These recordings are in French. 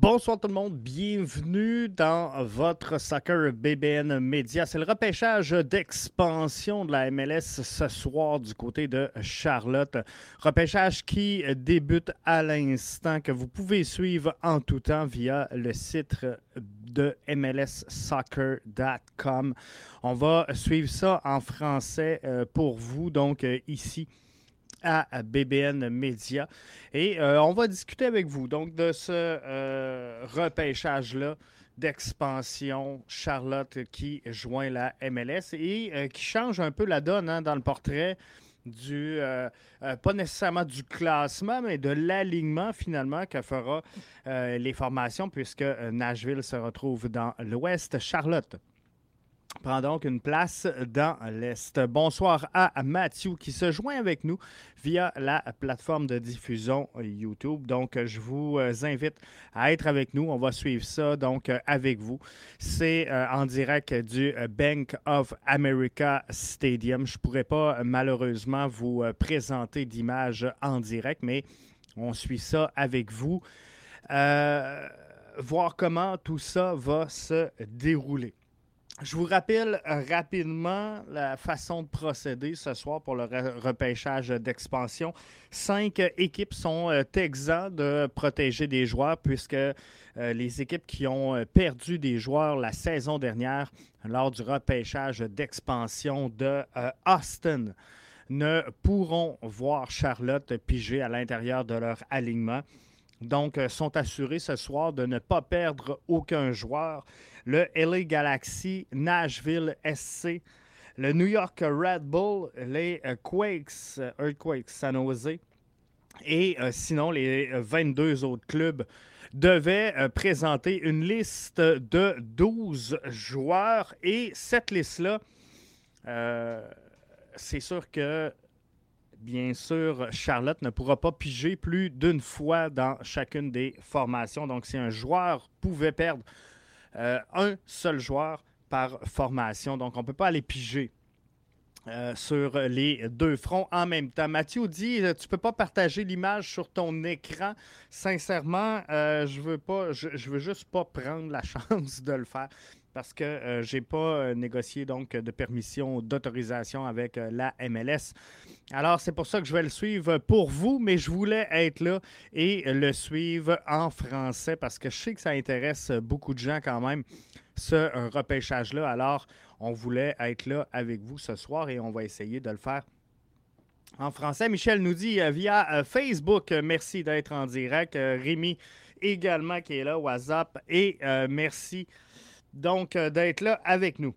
Bonsoir tout le monde, bienvenue dans votre Soccer BBN Media. C'est le repêchage d'expansion de la MLS ce soir du côté de Charlotte. Repêchage qui débute à l'instant, que vous pouvez suivre en tout temps via le site de mlssoccer.com. On va suivre ça en français euh, pour vous, donc euh, ici à BBN Media. Et euh, on va discuter avec vous donc de ce euh, repêchage-là d'expansion Charlotte qui joint la MLS et euh, qui change un peu la donne hein, dans le portrait du, pas nécessairement du classement, mais de l'alignement finalement que fera les formations puisque Nashville se retrouve dans l'Ouest. Charlotte prend donc une place dans l'Est. Bonsoir à Mathieu qui se joint avec nous via la plateforme de diffusion YouTube. Donc, je vous invite à être avec nous. On va suivre ça donc avec vous. C'est euh, en direct du Bank of America Stadium. Je ne pourrais pas malheureusement vous euh, présenter d'images en direct, mais on suit ça avec vous. Euh, voir comment tout ça va se dérouler. Je vous rappelle euh, rapidement la façon de procéder ce soir pour le repêchage d'expansion. Cinq équipes sont euh, exemptes de protéger des joueurs puisque euh, les équipes qui ont perdu des joueurs la saison dernière lors du repêchage d'expansion de Austin ne pourront voir Charlotte piger à l'intérieur de leur alignement. Donc, sont assurés ce soir de ne pas perdre aucun joueur le LA Galaxy, Nashville SC, le New York Red Bull, les euh, Quakes, euh, Earthquakes San Jose, et euh, sinon les 22 autres clubs devaient présenter une liste de 12 joueurs. Et cette liste-là, c'est sûr que bien sûr, Charlotte ne pourra pas piger plus d'une fois dans chacune des formations. Donc, si un joueur pouvait perdre euh, un seul joueur par formation. Donc, on ne peut pas aller piger. Euh, sur les deux fronts en même temps. Mathieu dit euh, tu peux pas partager l'image sur ton écran. Sincèrement, je veux je, veux juste pas prendre la chance de le faire parce que j'ai pas négocié donc de permission d'autorisation avec la MLS. Alors c'est pour ça que je vais le suivre pour vous, mais je voulais être là et le suivre en français parce que je sais que ça intéresse beaucoup de gens quand même ce repêchage-là. Alors on voulait être là avec vous ce soir et on va essayer de le faire en français. Michel nous dit euh, via euh, Facebook, euh, merci d'être en direct. Rémi également qui est là, WhatsApp, et merci donc d'être là avec nous.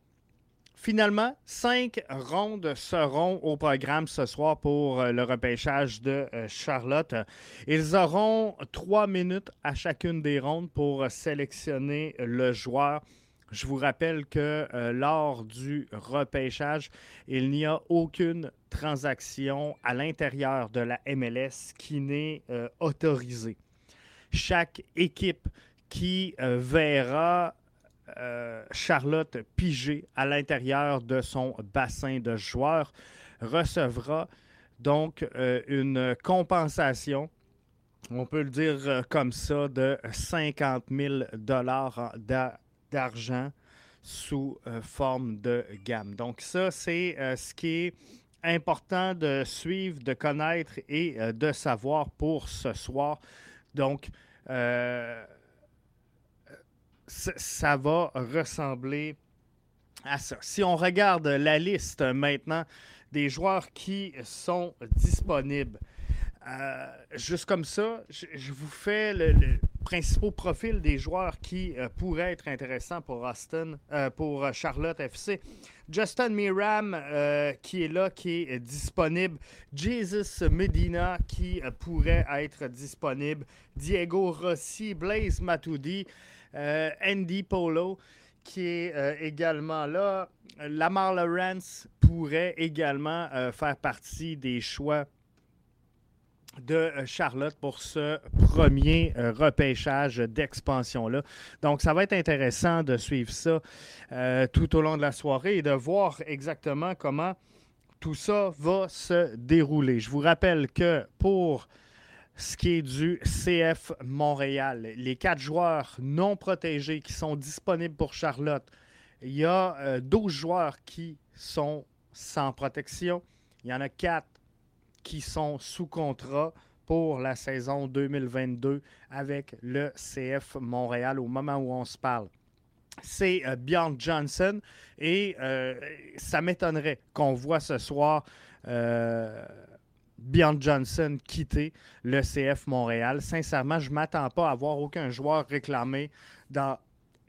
Finalement, cinq rondes seront au programme ce soir pour le repêchage de Charlotte. Ils auront trois minutes à chacune des rondes pour sélectionner le joueur je vous rappelle que euh, lors du repêchage, il n'y a aucune transaction à l'intérieur de la MLS qui n'est euh, autorisée. Chaque équipe qui euh, Charlotte piger à l'intérieur de son bassin de joueurs recevra donc une compensation on peut le dire comme ça, de 50 000 dollars d'argent sous euh, forme de gamme. Donc ça, c'est euh, ce qui est important de suivre, de connaître et euh, de savoir pour ce soir. Donc, ça va ressembler à ça. Si on regarde la liste maintenant des joueurs qui sont disponibles, juste comme ça, je, vous fais le principaux profils des joueurs qui euh, pourraient être intéressants pour Austin, euh, pour euh, Charlotte FC. Justin Miram qui est là, qui est disponible. Jesus Medina qui pourrait être disponible. Diego Rossi, Blaise Matuidi, Andy Polo qui est également là. Lamar Lawrence pourrait également faire partie des choix de euh, Charlotte pour ce premier euh, repêchage d'expansion-là. Donc, ça va être intéressant de suivre ça euh, tout au long de la soirée et de voir exactement comment tout ça va se dérouler. Je vous rappelle que pour ce qui est du CF Montréal. Les quatre joueurs non protégés qui sont disponibles pour Charlotte. Il y a 12 joueurs qui sont sans protection. Il y en a quatre qui sont sous contrat pour la saison 2022 avec le CF Montréal au moment où on se parle. C'est euh, Johnson et euh, ça m'étonnerait qu'on voit ce soir euh, Bjorn Johnson quitter le CF Montréal. Sincèrement, je ne m'attends pas à voir aucun joueur réclamé dans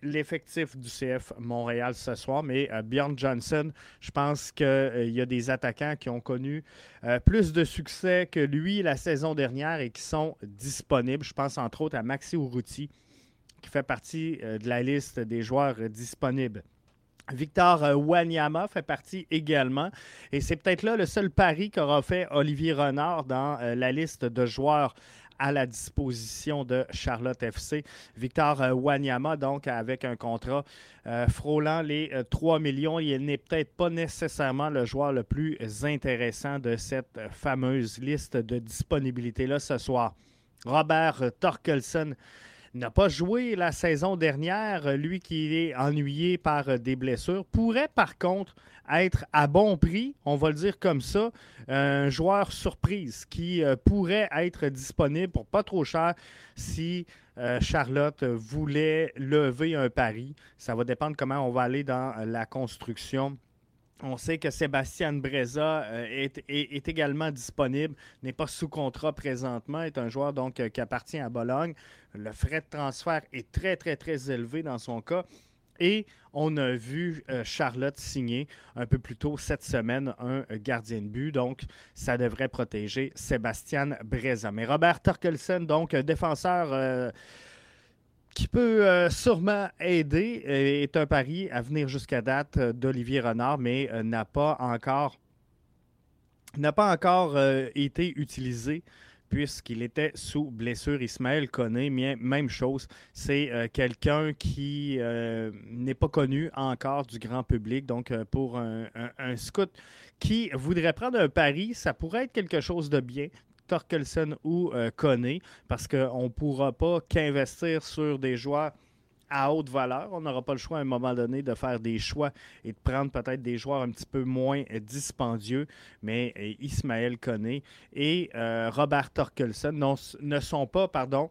l'effectif du CF Montréal ce soir, mais euh, Bjorn Johnson, je pense qu'il euh, y a des attaquants qui ont connu euh, plus de succès que lui la saison dernière et qui sont disponibles. Je pense entre autres à Maxi Urruti, qui fait partie de la liste des joueurs disponibles. Victor Wanyama fait partie également. Et c'est peut-être là le seul pari qu'aura fait Olivier Renard dans la liste de joueurs à la disposition de Charlotte FC. Victor euh, Wanyama, donc, avec un contrat euh, frôlant les 3 euh, millions, il n'est peut-être pas nécessairement le joueur le plus intéressant de cette fameuse liste de disponibilité-là ce soir. Robert Torkelson n'a pas joué la saison dernière, lui qui est ennuyé par des blessures, pourrait par contre être à bon prix, on va le dire comme ça, un joueur surprise qui euh, pourrait être disponible pour pas trop cher si euh, Charlotte voulait lever un pari. Ça va dépendre comment on va aller dans la construction. On sait que Sébastien Breza euh, est, également disponible, n'est pas sous contrat présentement, est un joueur donc qui appartient à Bologne. Le frais de transfert est très, très, très élevé dans son cas. Et on a vu euh, Charlotte signer un peu plus tôt cette semaine un gardien de but. Donc, ça devrait protéger Sébastien Breza. Mais Robert Torkelsen, donc défenseur euh, qui peut euh, sûrement aider, est un pari à venir jusqu'à date d'Olivier Renard, mais n'a pas encore n'a pas encore été utilisé puisqu'il était sous blessure. Ismaël connaît, même chose. C'est euh, quelqu'un qui euh, n'est pas connu encore du grand public. Donc, euh, pour un, scout qui voudrait prendre un pari, ça pourrait être quelque chose de bien. Torkelson ou connaît, parce qu'on ne pourra pas qu'investir sur des joueurs à haute valeur. On n'aura pas le choix à un moment donné de faire des choix et de prendre peut-être des joueurs un petit peu moins dispendieux, mais euh, Ismaël Koné et euh, Robert Torkelson ne sont pas, pardon,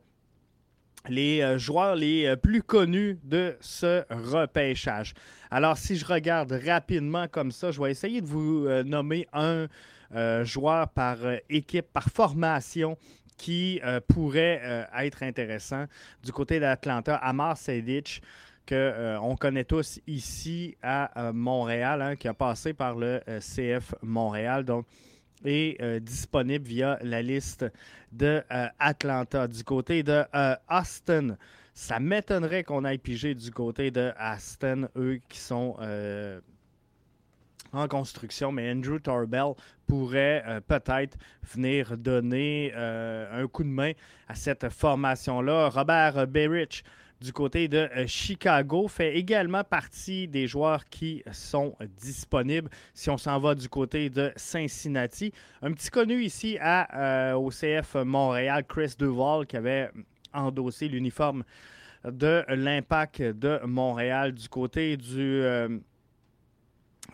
les euh, joueurs les plus connus de ce repêchage. Alors, si je regarde rapidement comme ça, je vais essayer de vous nommer un joueur par équipe, par formation qui euh, pourrait euh, être intéressant. Du côté d'Atlanta, Amar Sedic, qu'on euh, on connaît tous ici à Montréal, hein, qui a passé par le CF Montréal, donc est disponible via la liste de Atlanta. Du côté de Austin, ça m'étonnerait qu'on aille piger du côté de Aston, eux qui sont en construction, mais Andrew Torbell pourrait euh, peut-être venir donner euh, un coup de main à cette formation-là. Robert Berich du côté de euh, Chicago fait également partie des joueurs qui sont disponibles. Si on s'en va du côté de Cincinnati, un petit connu ici à, au CF Montréal, Chris Duval, qui avait endossé l'uniforme de l'Impact de Montréal du côté du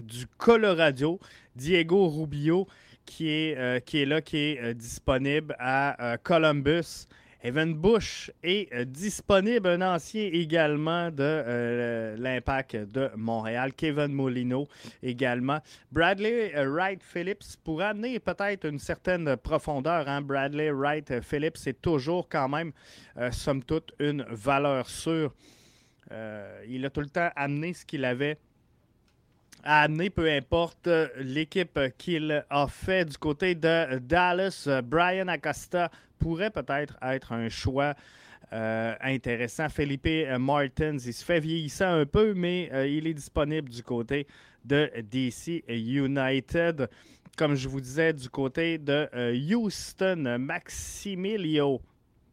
du Colorado, Diego Rubio, qui est, euh, qui est là, qui est euh, disponible à euh, Columbus. Evan Bush est disponible, un ancien également de l'Impact de Montréal. Kevin Molino également. Bradley Wright Phillips pour amener peut-être une certaine profondeur. Hein. Bradley Wright Phillips c'est toujours quand même, somme toute, une valeur sûre. il a tout le temps amené ce qu'il avait à amener, peu importe euh, l'équipe qu'il a fait du côté de Dallas. Euh, Brian Acosta pourrait peut-être être un choix euh, intéressant. Felipe Martins, il se fait vieillissant un peu, mais il est disponible du côté de DC United. Comme je vous disais, du côté de Houston, Maximilio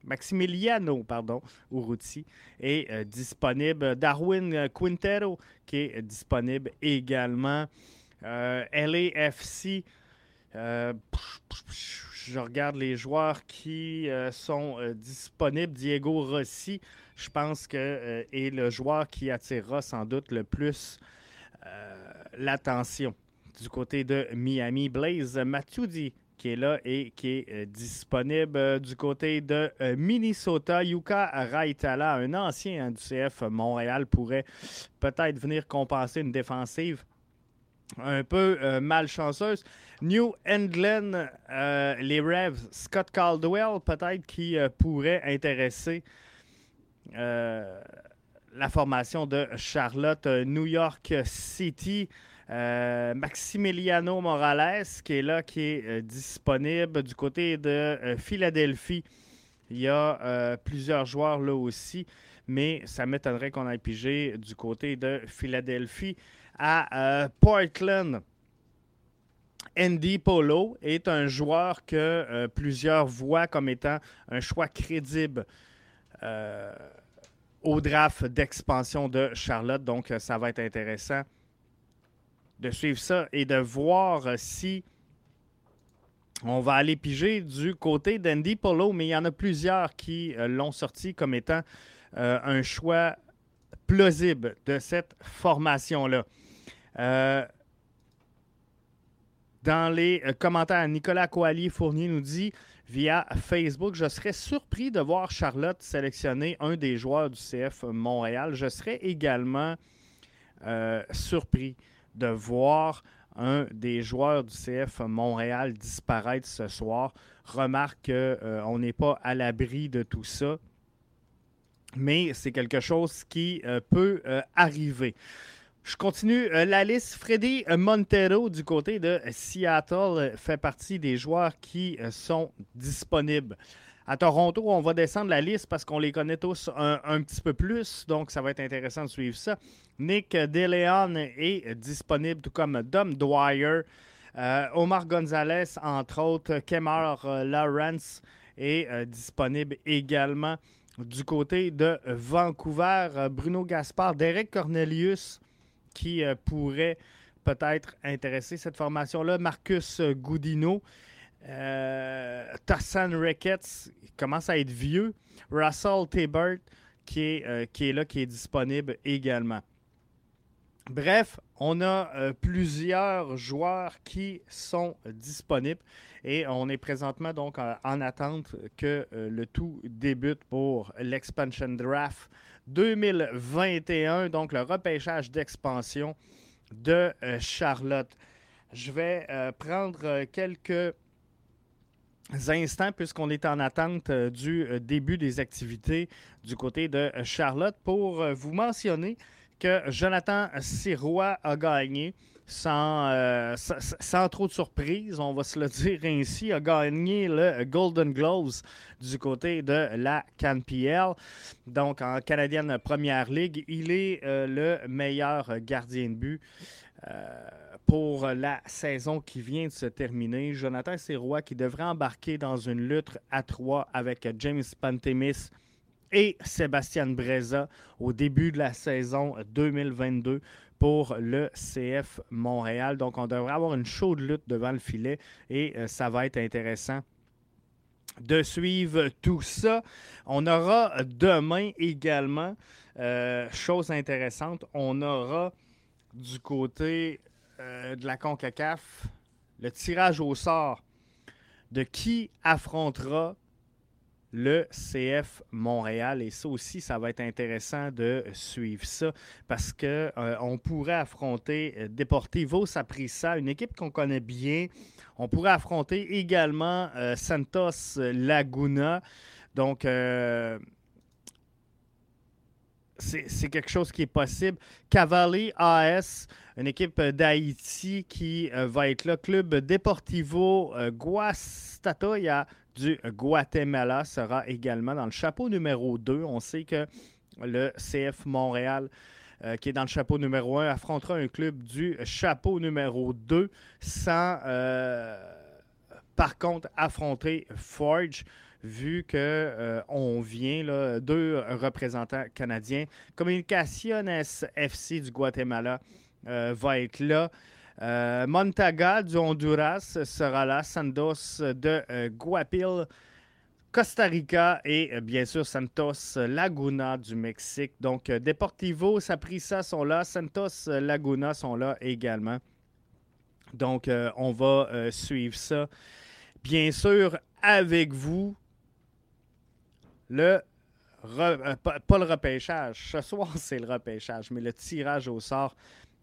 Maximiliano pardon, Urruti est euh, disponible. Darwin Quintero qui est disponible également. Euh, LAFC je regarde les joueurs qui sont disponibles. Diego Rossi, je pense que est le joueur qui attirera sans doute le plus l'attention du côté de Miami. Blaze Matuidi qui est là et qui est euh, disponible euh, du côté de euh, Minnesota. Yuka Raitala, un ancien du CF Montréal, pourrait peut-être venir compenser une défensive un peu malchanceuse. New England, les Revs, Scott Caldwell, peut-être qui pourrait intéresser la formation de Charlotte, New York City. Euh, Maximiliano Morales, qui est là, qui est euh, disponible du côté de euh, Philadelphie. Il y a plusieurs joueurs là aussi, mais ça m'étonnerait qu'on aille piger du côté de Philadelphie à Portland. Andy Polo est un joueur que plusieurs voient comme étant un choix crédible au draft d'expansion de Charlotte. Donc, ça va être intéressant de suivre ça et de voir euh, si on va aller piger du côté d'Andy Polo, mais il y en a plusieurs qui euh, l'ont sorti comme étant euh, un choix plausible de cette formation-là. dans les commentaires, Nicolas Coallier-Fournier nous dit via Facebook, je serais surpris de voir Charlotte sélectionner un des joueurs du CF Montréal. Je serais également surpris de voir un des joueurs du CF Montréal disparaître ce soir. Remarque qu'on euh, n'est pas à l'abri de tout ça, mais c'est quelque chose qui euh, peut euh, arriver. Je continue la liste. Freddy Montero du côté de Seattle fait partie des joueurs qui sont disponibles. À Toronto, on va descendre la liste parce qu'on les connaît tous un, petit peu plus, donc ça va être intéressant de suivre ça. Nick DeLeon est disponible, tout comme Dom Dwyer. Euh, Omar Gonzalez, entre autres. Kemar euh, Lawrence est euh, disponible également. Du côté de Vancouver, Bruno Gaspard, Derek Cornelius, qui pourrait peut-être intéresser cette formation-là. Marcus Goudino. Euh, Tassan Ricketts commence à être vieux. Russell Tabert qui est, euh, qui est là, qui est disponible également. Bref, on a euh, plusieurs joueurs qui sont disponibles et on est présentement donc en attente que le tout débute pour l'expansion draft 2021, donc le repêchage d'expansion de Charlotte. Je vais prendre quelques instants, puisqu'on est en attente euh, du euh, début des activités du côté de Charlotte, pour euh, vous mentionner que Jonathan Sirois a gagné sans, sans, trop de surprise, on va se le dire ainsi, a gagné le Golden Gloves du côté de la CanPL. Donc, en Canadienne Première Ligue, il est le meilleur gardien de but pour la saison qui vient de se terminer. Jonathan Sirois qui devrait embarquer dans une lutte à trois avec James Pantemis et Sébastien Breza au début de la saison 2022 pour le CF Montréal. Donc, on devrait avoir une chaude lutte devant le filet et euh, ça va être intéressant de suivre tout ça. On aura demain également, euh, chose intéressante, on aura du côté euh, de la CONCACAF, le tirage au sort de qui affrontera le CF Montréal. Et ça aussi, ça va être intéressant de suivre ça parce qu'on euh, on pourrait affronter euh, Deportivo Saprissa, une équipe qu'on connaît bien. On pourrait affronter également Santos Laguna. Donc, c'est quelque chose qui est possible. Cavalli AS, une équipe d'Haïti qui euh, va être là. Club Deportivo euh, Guastatoya du Guatemala sera également dans le chapeau numéro 2. On sait que le CF Montréal, euh, qui est dans le chapeau numéro 1, affrontera un club du chapeau numéro 2 sans, par contre, affronter Forge vu qu'on euh, vient là, deux représentants canadiens. Communicaciones FC du Guatemala euh, va être là. Montaga du Honduras sera là. Santos de Guapil. Costa Rica et bien sûr Santos Laguna du Mexique. Donc Deportivo, Saprissa sont là, Santos Laguna sont là également. Donc on va suivre ça. Bien sûr, avec vous, le euh, pas, le repêchage. Ce soir, c'est le repêchage, mais le tirage au sort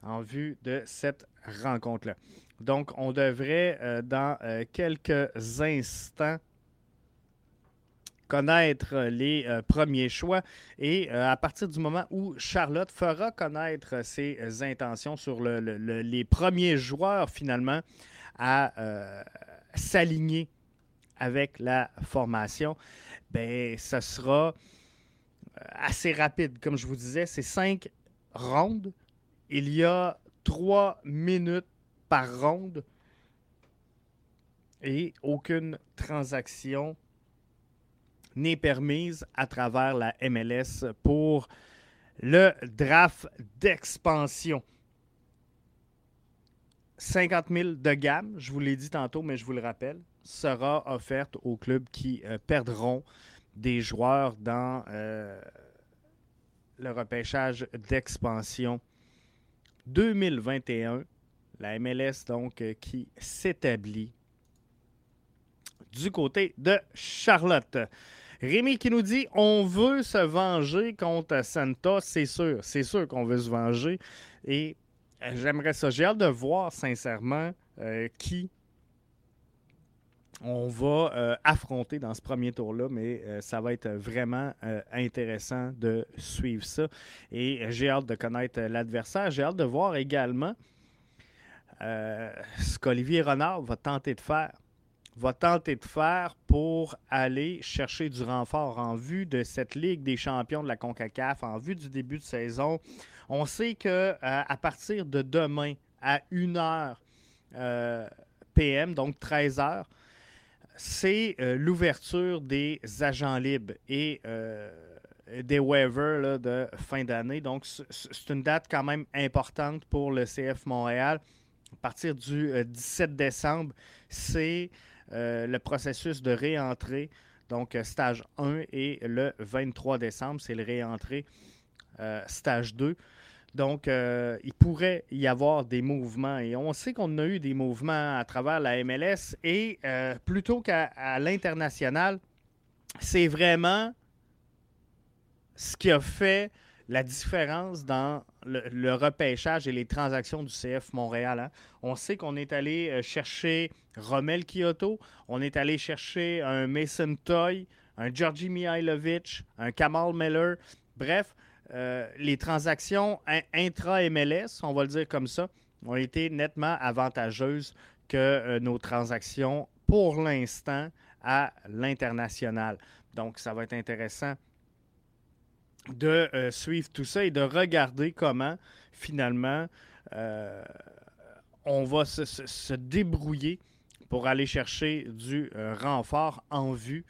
en vue de cette rencontre-là. Donc, on devrait, euh, dans euh, quelques instants, connaître les premiers choix et à partir du moment où Charlotte fera connaître ses intentions sur les premiers joueurs finalement à s'aligner avec la formation, ben, ça sera euh, assez rapide. Comme je vous disais, c'est cinq rondes. Il y a trois minutes par ronde et aucune transaction n'est permise à travers la MLS pour le draft d'expansion. 50 000 de gamme, je vous l'ai dit tantôt, mais je vous le rappelle, sera offerte aux clubs qui euh, perdront des joueurs dans euh, le repêchage d'expansion 2021. La MLS, donc, euh, qui s'établit du côté de Charlotte. Rémi qui nous dit on veut se venger contre Santa, c'est sûr, c'est sûr qu'on veut se venger. Et j'aimerais ça. J'ai hâte de voir sincèrement qui on va euh, affronter dans ce premier tour-là, mais euh, ça va être vraiment euh, intéressant de suivre ça. Et j'ai hâte de connaître l'adversaire. J'ai hâte de voir également ce qu'Olivier Renard va tenter de faire. Va tenter de faire pour aller chercher du renfort en vue de cette Ligue des champions de la CONCACAF, en vue du début de saison. On sait que à partir de demain à 1h PM, donc 13 h c'est euh, l'ouverture des agents libres et euh, des waivers de fin d'année. Donc, c'est une date quand même importante pour le CF Montréal. À partir du 17 euh, décembre, c'est le processus de réentrée. Donc, stage 1 et le 23 décembre, c'est le réentrée stage 2. Donc, euh, il pourrait y avoir des mouvements. Et on sait qu'on a eu des mouvements à travers la MLS. Et euh, plutôt qu'à l'international, c'est vraiment ce qui a fait la différence dans le, repêchage et les transactions du CF Montréal. Hein. On sait qu'on est allé euh, chercher Romel Kyoto, on est allé chercher un Mason Toy, un Georgi Mihailovic, un Kamal Miller. Bref, euh, les transactions intra-MLS, on va le dire comme ça, ont été nettement avantageuses que euh, nos transactions pour l'instant à l'international. Donc, ça va être intéressant de euh, suivre tout ça et de regarder comment finalement on va se, débrouiller pour aller chercher du renfort en vue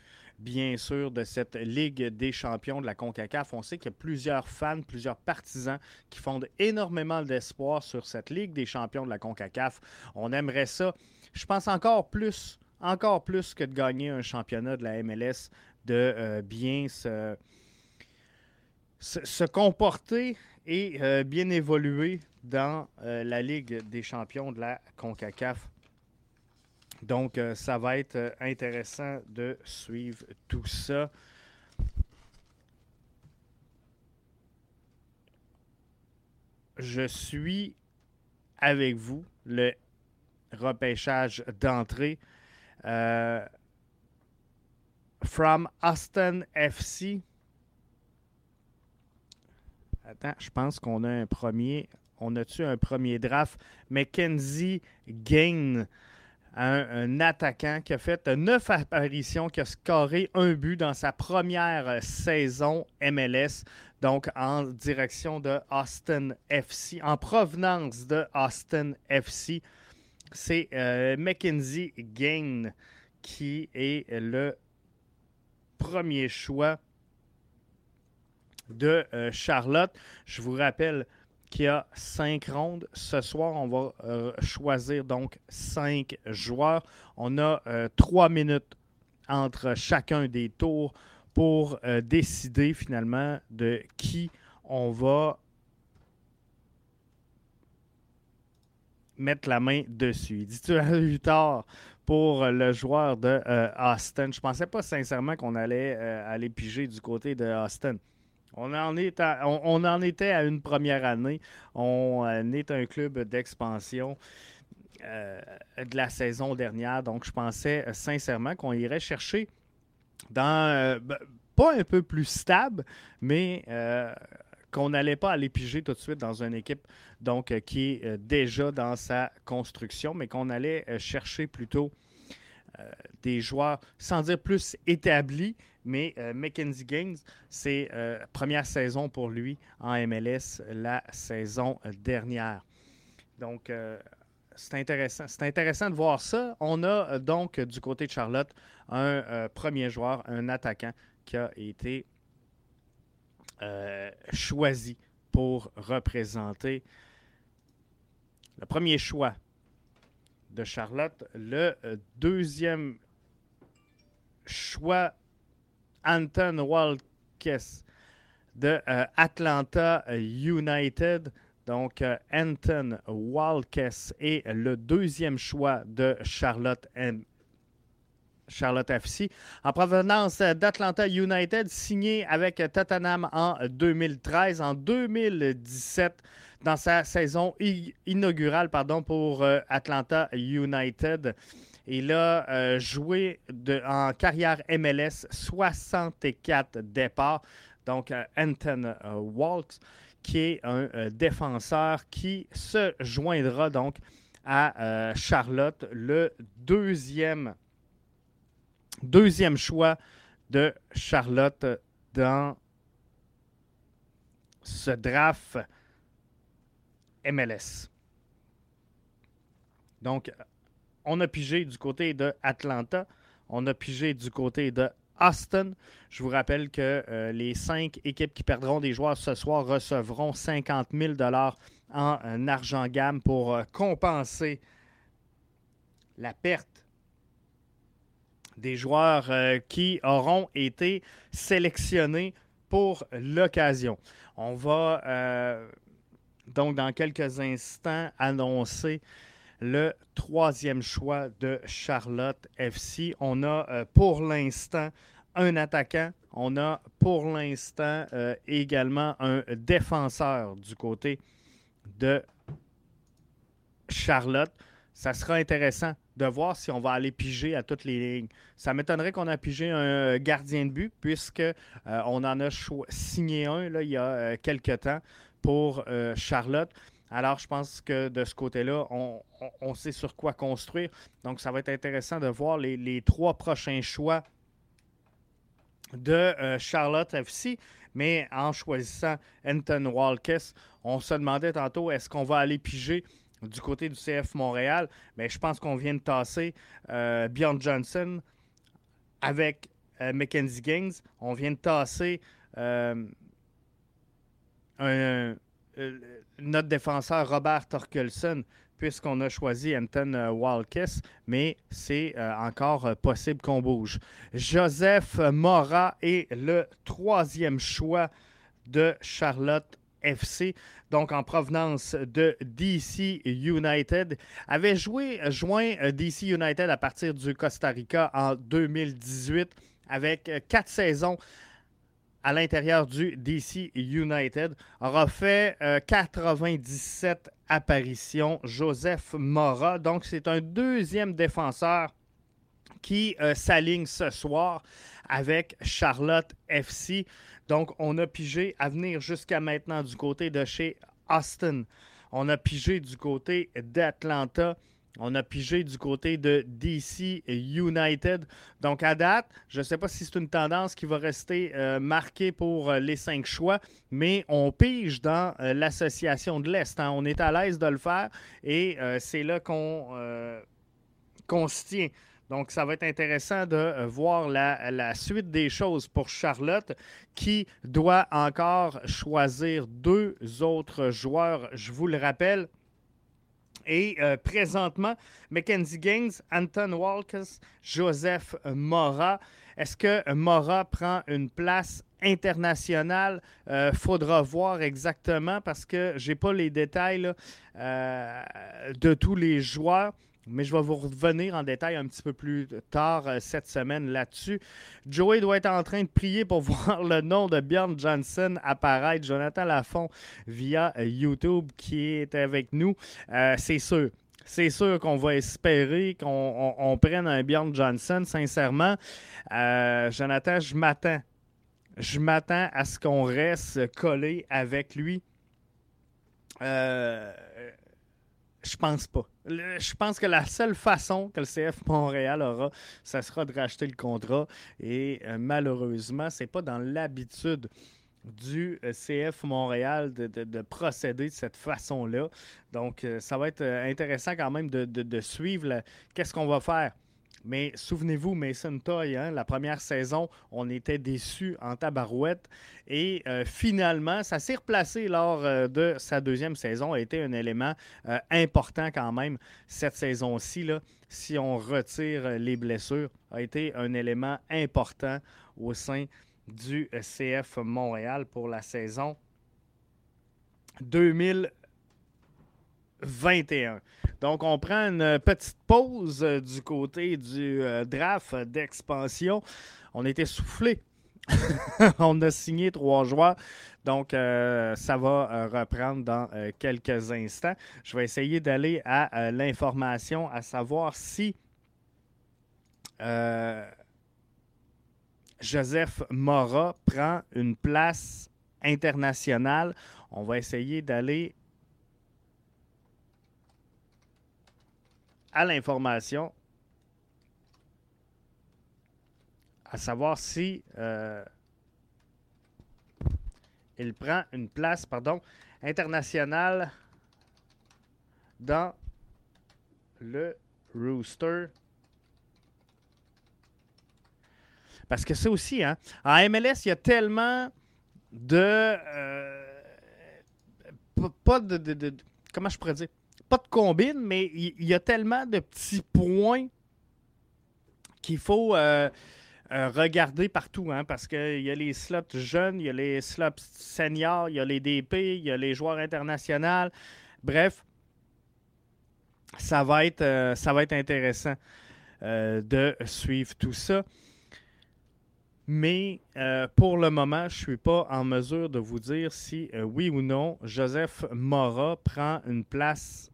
bien sûr, de cette Ligue des champions de la CONCACAF. On sait qu'il y a plusieurs fans, plusieurs partisans qui fondent énormément d'espoir sur cette Ligue des champions de la CONCACAF. On aimerait ça, je pense encore plus, encore plus que de gagner un championnat de la MLS, de euh, bien se, comporter et euh, bien évoluer dans euh, la Ligue des champions de la CONCACAF. Donc, euh, ça va être euh, intéressant de suivre tout ça. Je suis avec vous, le repêchage d'entrée. Euh, from Austin FC. Attends, je pense qu'on a un premier. On a-tu un premier draft? Mackenzie Gain un, attaquant qui a fait neuf apparitions, qui a scoré un but dans sa première saison MLS, donc en direction de Austin FC, en provenance de Austin FC. C'est euh, Mackenzie Gain qui est le premier choix de euh, Charlotte. Je vous rappelle qui a cinq rondes. Ce soir, on va choisir donc cinq joueurs. On a trois minutes entre chacun des tours pour décider finalement de qui on va mettre la main dessus. Il dit tu as tard pour le joueur de euh, Austin. Je ne pensais pas sincèrement qu'on allait euh, aller piger du côté de Austin. On en, est on, en était à une première année. On euh, est un club d'expansion de la saison dernière. Donc, je pensais sincèrement qu'on irait chercher dans, ben, pas un peu plus stable, mais qu'on n'allait pas aller piger tout de suite dans une équipe donc, euh, qui est euh, déjà dans sa construction, mais qu'on allait euh, chercher plutôt des joueurs, sans dire plus établis, mais Mackenzie Gaines, c'est première saison pour lui en MLS la saison dernière. Donc, c'est intéressant. C'est intéressant de voir ça. On a donc du côté de Charlotte un premier joueur, un attaquant qui a été euh, choisi pour représenter le premier choix de Charlotte. Le euh, deuxième choix, Anton Walkes de euh, Atlanta United. Donc, Anton Walkes est le deuxième choix de Charlotte M. Charlotte FC, en provenance d'Atlanta United, signé avec Tottenham en 2013. En 2017, dans sa saison inaugurale pardon, pour euh, Atlanta United, il a euh, joué en carrière MLS 64 départs. Donc, euh, Anton Waltz, qui est un défenseur qui se joindra donc à Charlotte, le deuxième Deuxième choix de Charlotte dans ce draft MLS. Donc, on a pigé du côté de Atlanta, on a pigé du côté de Austin. Je vous rappelle que euh, les cinq équipes qui perdront des joueurs ce soir recevront 50 000 en argent gamme pour euh, compenser la perte des joueurs euh, qui auront été sélectionnés pour l'occasion. On va euh, donc dans quelques instants annoncer le troisième choix de Charlotte FC. On a euh, pour l'instant un attaquant. On a pour l'instant également un défenseur du côté de Charlotte. Ça sera intéressant de voir si on va aller piger à toutes les lignes. Ça m'étonnerait qu'on a pigé un gardien de but, puisque euh, on en a signé un il y a euh, quelques temps pour euh, Charlotte. Alors, je pense que de ce côté-là, on, sait sur quoi construire. Donc, ça va être intéressant de voir les, trois prochains choix de Charlotte FC. Mais en choisissant Anton Walkes, on se demandait tantôt est-ce qu'on va aller piger du côté du CF Montréal, je pense qu'on vient de tasser euh, Bjorn Johnson avec euh, Mackenzie Gaines. On vient de tasser euh, notre défenseur Robert Torkelson puisqu'on a choisi Anton Walkes, mais c'est encore possible qu'on bouge. Joseph Mora est le troisième choix de Charlotte FC donc en provenance de DC United, avait joué, joint euh, DC United à partir du Costa Rica en 2018 avec euh, quatre saisons à l'intérieur du DC United, aura fait 97 euh, apparitions. Joseph Mora, donc c'est un deuxième défenseur qui s'aligne ce soir avec Charlotte FC. Donc, on a pigé à venir jusqu'à maintenant du côté de chez Austin. On a pigé du côté d'Atlanta. On a pigé du côté de DC United. Donc, à date, je ne sais pas si c'est une tendance qui va rester euh, marquée pour euh, les cinq choix, mais on pige dans euh, l'association de l'Est. Hein. On est à l'aise de le faire et c'est là qu'on se tient. Donc, ça va être intéressant de euh, voir la, suite des choses pour Charlotte, qui doit encore choisir deux autres joueurs, je vous le rappelle. Et euh, présentement, Mackenzie Gaines, Anton Walkes, Joseph Mora. Est-ce que Mora prend une place internationale? Euh, faudra voir exactement parce que je n'ai pas les détails de tous les joueurs mais je vais vous revenir en détail un petit peu plus tard euh, cette semaine là-dessus. Joey doit être en train de prier pour voir le nom de Bjorn Johnson apparaître. Jonathan Lafont via euh, YouTube qui est avec nous. Euh, c'est sûr. C'est sûr qu'on va espérer qu'on prenne un Bjorn Johnson, sincèrement. Jonathan, je m'attends. Je m'attends à ce qu'on reste collé avec lui. Euh, je pense pas. je pense que la seule façon que le CF Montréal aura, ça sera de racheter le contrat. Et euh, malheureusement, ce n'est pas dans l'habitude du euh, CF Montréal de, procéder de cette façon-là. Donc, euh, ça va être intéressant quand même de, suivre qu'est-ce qu'on va faire. Mais souvenez-vous, Mason Toy, hein, la première saison, on était déçus en tabarouette. Et euh, finalement, ça s'est replacé lors euh, de sa deuxième saison, a été un élément euh, important quand même cette saison-ci. Si on retire les blessures, a été un élément important au sein du CF Montréal pour la saison 2021. Donc, on prend une petite pause euh, du côté du euh, draft d'expansion. On était soufflé. on a signé trois joueurs. Donc, euh, ça va reprendre dans quelques instants. Je vais essayer d'aller à l'information, à savoir si Joseph Mora prend une place internationale. On va essayer d'aller à l'information, à savoir si euh, il prend une place pardon, internationale dans le Rooster. Parce que c'est aussi, hein, en MLS, il y a tellement de. Euh, pas de, Comment je pourrais dire? Pas de combine, mais il y, a tellement de petits points qu'il faut euh, euh, regarder partout, hein, parce qu'il y a les slots jeunes, il y a les slots seniors, il y a les DP, il y a les joueurs internationaux. Bref, ça va être, euh, ça va être intéressant de suivre tout ça. Mais pour le moment, je ne suis pas en mesure de vous dire si oui ou non Joseph Mora prend une place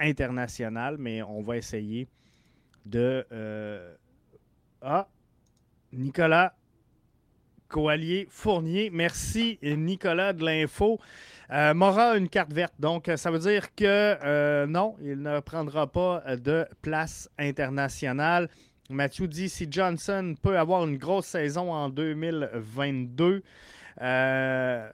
international, mais on va essayer de. Euh, ah, Nicolas Coallier Fournier. Merci, Nicolas, de l'info. Euh, Mora a une carte verte, donc ça veut dire que euh, non, il ne prendra pas de place internationale. Mathieu dit si Johnson peut avoir une grosse saison en 2022, euh,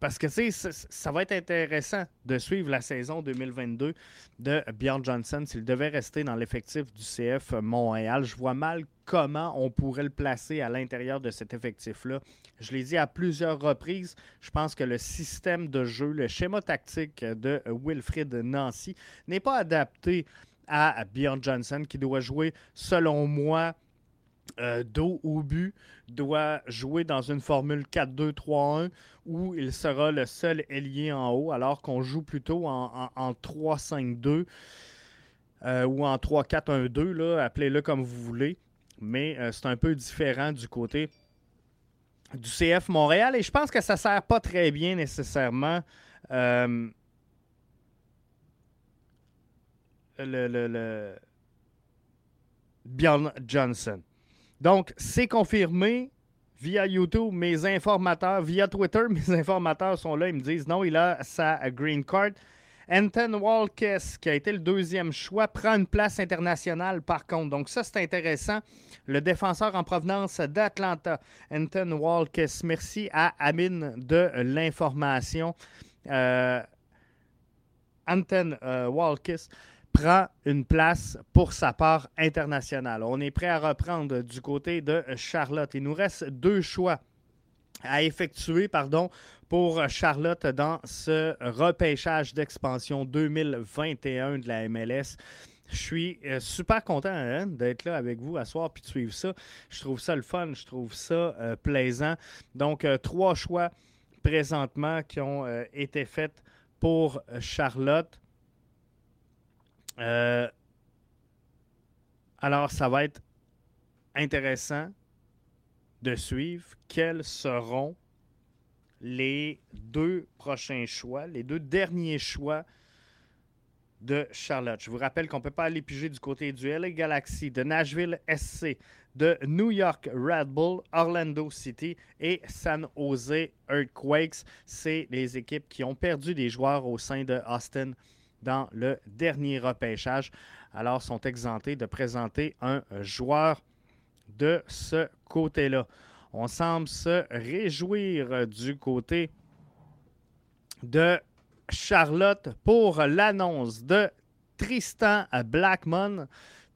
parce que ça va être intéressant de suivre la saison 2022 de Bjorn Johnson s'il devait rester dans l'effectif du CF Montréal. Je vois mal comment on pourrait le placer à l'intérieur de cet effectif-là. Je l'ai dit à plusieurs reprises, je pense que le système de jeu, le schéma tactique de Wilfrid Nancy n'est pas adapté à Bjorn Johnson qui doit jouer, selon moi, euh, dos au but doit jouer dans une formule 4-2-3-1 où il sera le seul ailier en haut, alors qu'on joue plutôt en, 3-5-2 euh, ou en 3-4-1-2, appelez-le comme vous voulez. Mais euh, c'est un peu différent du côté du CF Montréal et je pense que ça ne sert pas très bien nécessairement. le, le Bjorn Johnson. Donc, c'est confirmé via YouTube, mes informateurs, via Twitter, mes informateurs sont là, ils me disent non, il a sa green card. Anton Walkes, qui a été le deuxième choix, prend une place internationale par contre. Donc ça, c'est intéressant. Le défenseur en provenance d'Atlanta, Anton Walkes. Merci à Amin de l'information. Euh, Anton euh, Walkes prend une place pour sa part internationale. On est prêt à reprendre du côté de Charlotte. Il nous reste deux choix à effectuer pardon, pour Charlotte dans ce repêchage d'expansion 2021 de la MLS. Je suis euh, super content hein, d'être là avec vous à soir puis de suivre ça. Je trouve ça le fun, je trouve ça euh, plaisant. Donc, euh, trois choix présentement qui ont été faits pour Charlotte. Alors, ça va être intéressant de suivre quels seront les deux prochains choix, les deux derniers choix de Charlotte. Je vous rappelle qu'on ne peut pas aller piger du côté du LA Galaxy, de Nashville SC, de New York Red Bull, Orlando City et San Jose Earthquakes. C'est les équipes qui ont perdu des joueurs au sein de Austin dans le dernier repêchage. Alors, sont exemptés de présenter un joueur de ce côté-là. On semble se réjouir du côté de Charlotte pour l'annonce de Tristan Blackmon.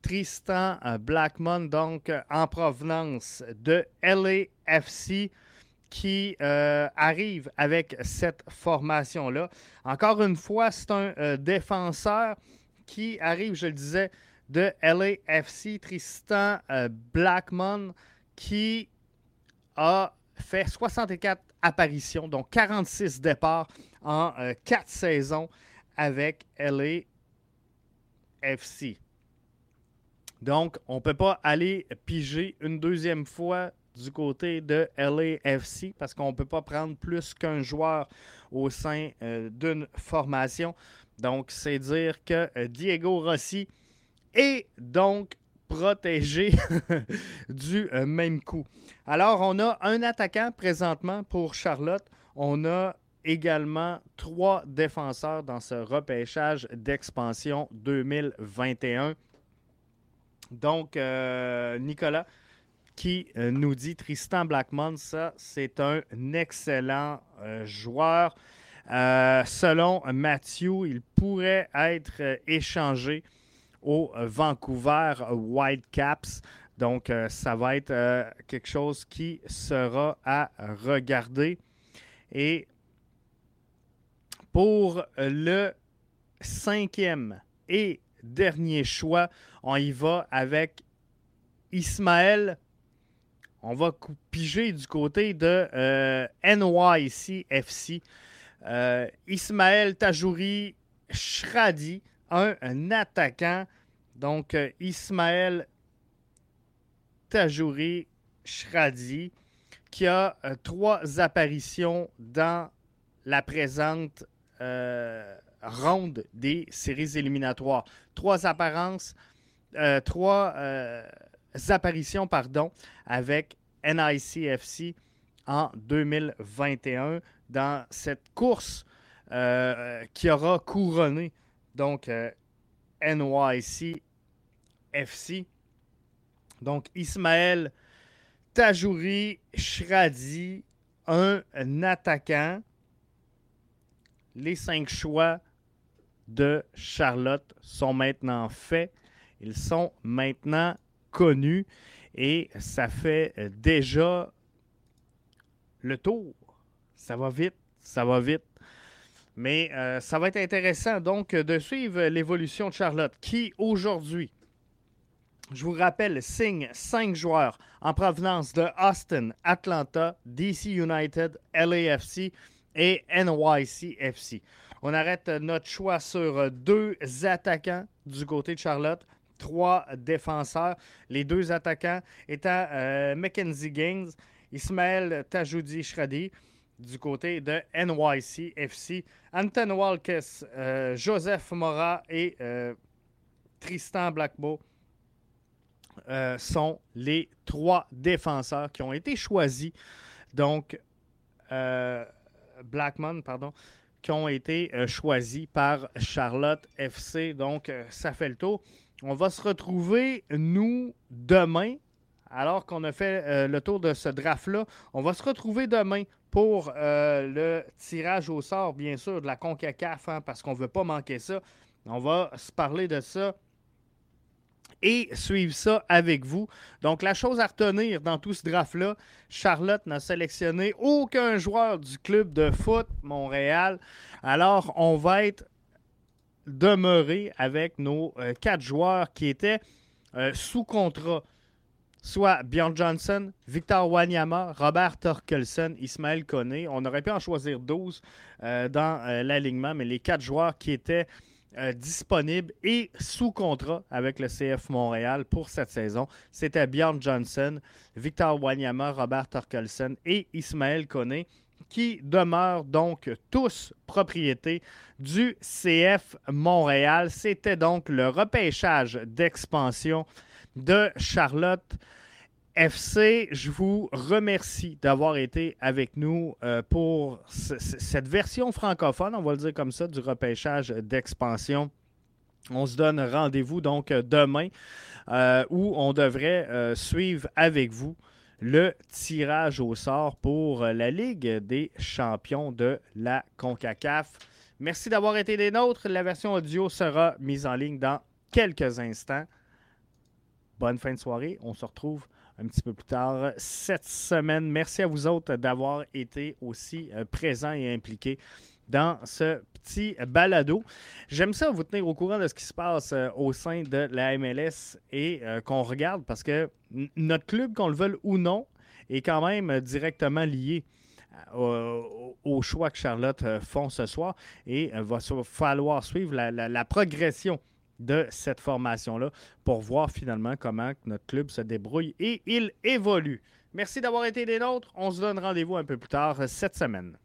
Tristan Blackmon, donc en provenance de LAFC, qui euh, arrive avec cette formation-là. Encore une fois, c'est un euh, défenseur qui arrive, je le disais, de LAFC, Tristan euh, Blackmon, qui a fait 64 apparitions, donc 46 départs en euh, quatre saisons avec LAFC. Donc, on ne peut pas aller piger une deuxième fois du côté de LAFC parce qu'on ne peut pas prendre plus qu'un joueur au sein euh, d'une formation. Donc, c'est dire que euh, Diego Rossi est donc protégé du même coup. Alors, on a un attaquant présentement pour Charlotte. On a également trois défenseurs dans ce repêchage d'expansion 2021. Donc, euh, Nicolas qui euh, nous dit Tristan Blackmon, ça, c'est un excellent euh, joueur. selon Matthew, il pourrait être échangé au Vancouver Whitecaps. Donc, ça va être quelque chose qui sera à regarder. Et pour le cinquième et dernier choix, on y va avec Ismaël. On va piger du côté de euh, NYCFC. Euh, Ismaël Tajouri Shradi, un, attaquant. Donc, euh, Ismaël Tajouri Shradi, qui a trois apparitions dans la présente euh, ronde des séries éliminatoires. Trois apparences, euh, trois euh, apparitions pardon, avec NICFC en 2021 dans cette course qui aura couronné donc NYC FC. Donc Ismaël Tajouri Shradi, un attaquant les cinq choix de Charlotte sont maintenant faits. Ils sont maintenant connus et ça fait euh, déjà le tour. Ça va vite, ça va vite. Mais euh, ça va être intéressant donc de suivre l'évolution de Charlotte qui aujourd'hui, je vous rappelle, signe cinq joueurs en provenance de Austin, Atlanta, DC United, LAFC, et NYCFC. On arrête notre choix sur deux attaquants du côté de Charlotte, trois défenseurs. Les deux attaquants étant euh, Mackenzie Gaines, Ismaël Tajoudi Shradi du côté de NYCFC, Anton Walkes, euh, Joseph Mora et euh, Tristan Blackbo sont les trois défenseurs qui ont été choisis. Donc, Blackmon, pardon, qui ont été choisis par Charlotte FC. Donc, ça fait le tour. On va se retrouver, nous, demain, alors qu'on a fait euh, le tour de ce draft-là. On va se retrouver demain pour le tirage au sort, bien sûr, de la CONCACAF, hein, parce qu'on ne veut pas manquer ça. On va se parler de ça et suivre ça avec vous. Donc, la chose à retenir dans tout ce draft-là, Charlotte n'a sélectionné aucun joueur du club de foot Montréal. Alors, on va être demeuré avec nos euh, quatre joueurs qui étaient euh, sous contrat. Soit Bjorn Johnson, Victor Wanyama, Robert Torkelson, Ismaël Koné. On aurait pu en choisir 12 euh, dans l'alignement, mais les quatre joueurs qui étaient euh, disponible et sous contrat avec le CF Montréal pour cette saison. C'était Bjorn Johnson, Victor Wanyama, Robert Torkelson et Ismaël Koné qui demeurent donc tous propriétés du CF Montréal. C'était donc le repêchage d'expansion de Charlotte FC, je vous remercie d'avoir été avec nous euh, pour cette version francophone, on va le dire comme ça, du repêchage d'expansion. On se donne rendez-vous donc demain euh, où on devrait euh, suivre avec vous le tirage au sort pour la Ligue des champions de la CONCACAF. Merci d'avoir été des nôtres. La version audio sera mise en ligne dans quelques instants. Bonne fin de soirée. On se retrouve un petit peu plus tard cette semaine. Merci à vous autres d'avoir été aussi euh, présents et impliqués dans ce petit balado. J'aime ça vous tenir au courant de ce qui se passe euh, au sein de la MLS et euh, qu'on regarde parce que notre club, qu'on le veuille ou non, est quand même directement lié au, choix que Charlotte font ce soir et il va falloir suivre la progression de cette formation-là pour voir finalement comment notre club se débrouille et il évolue. Merci d'avoir été des nôtres. On se donne rendez-vous un peu plus tard cette semaine.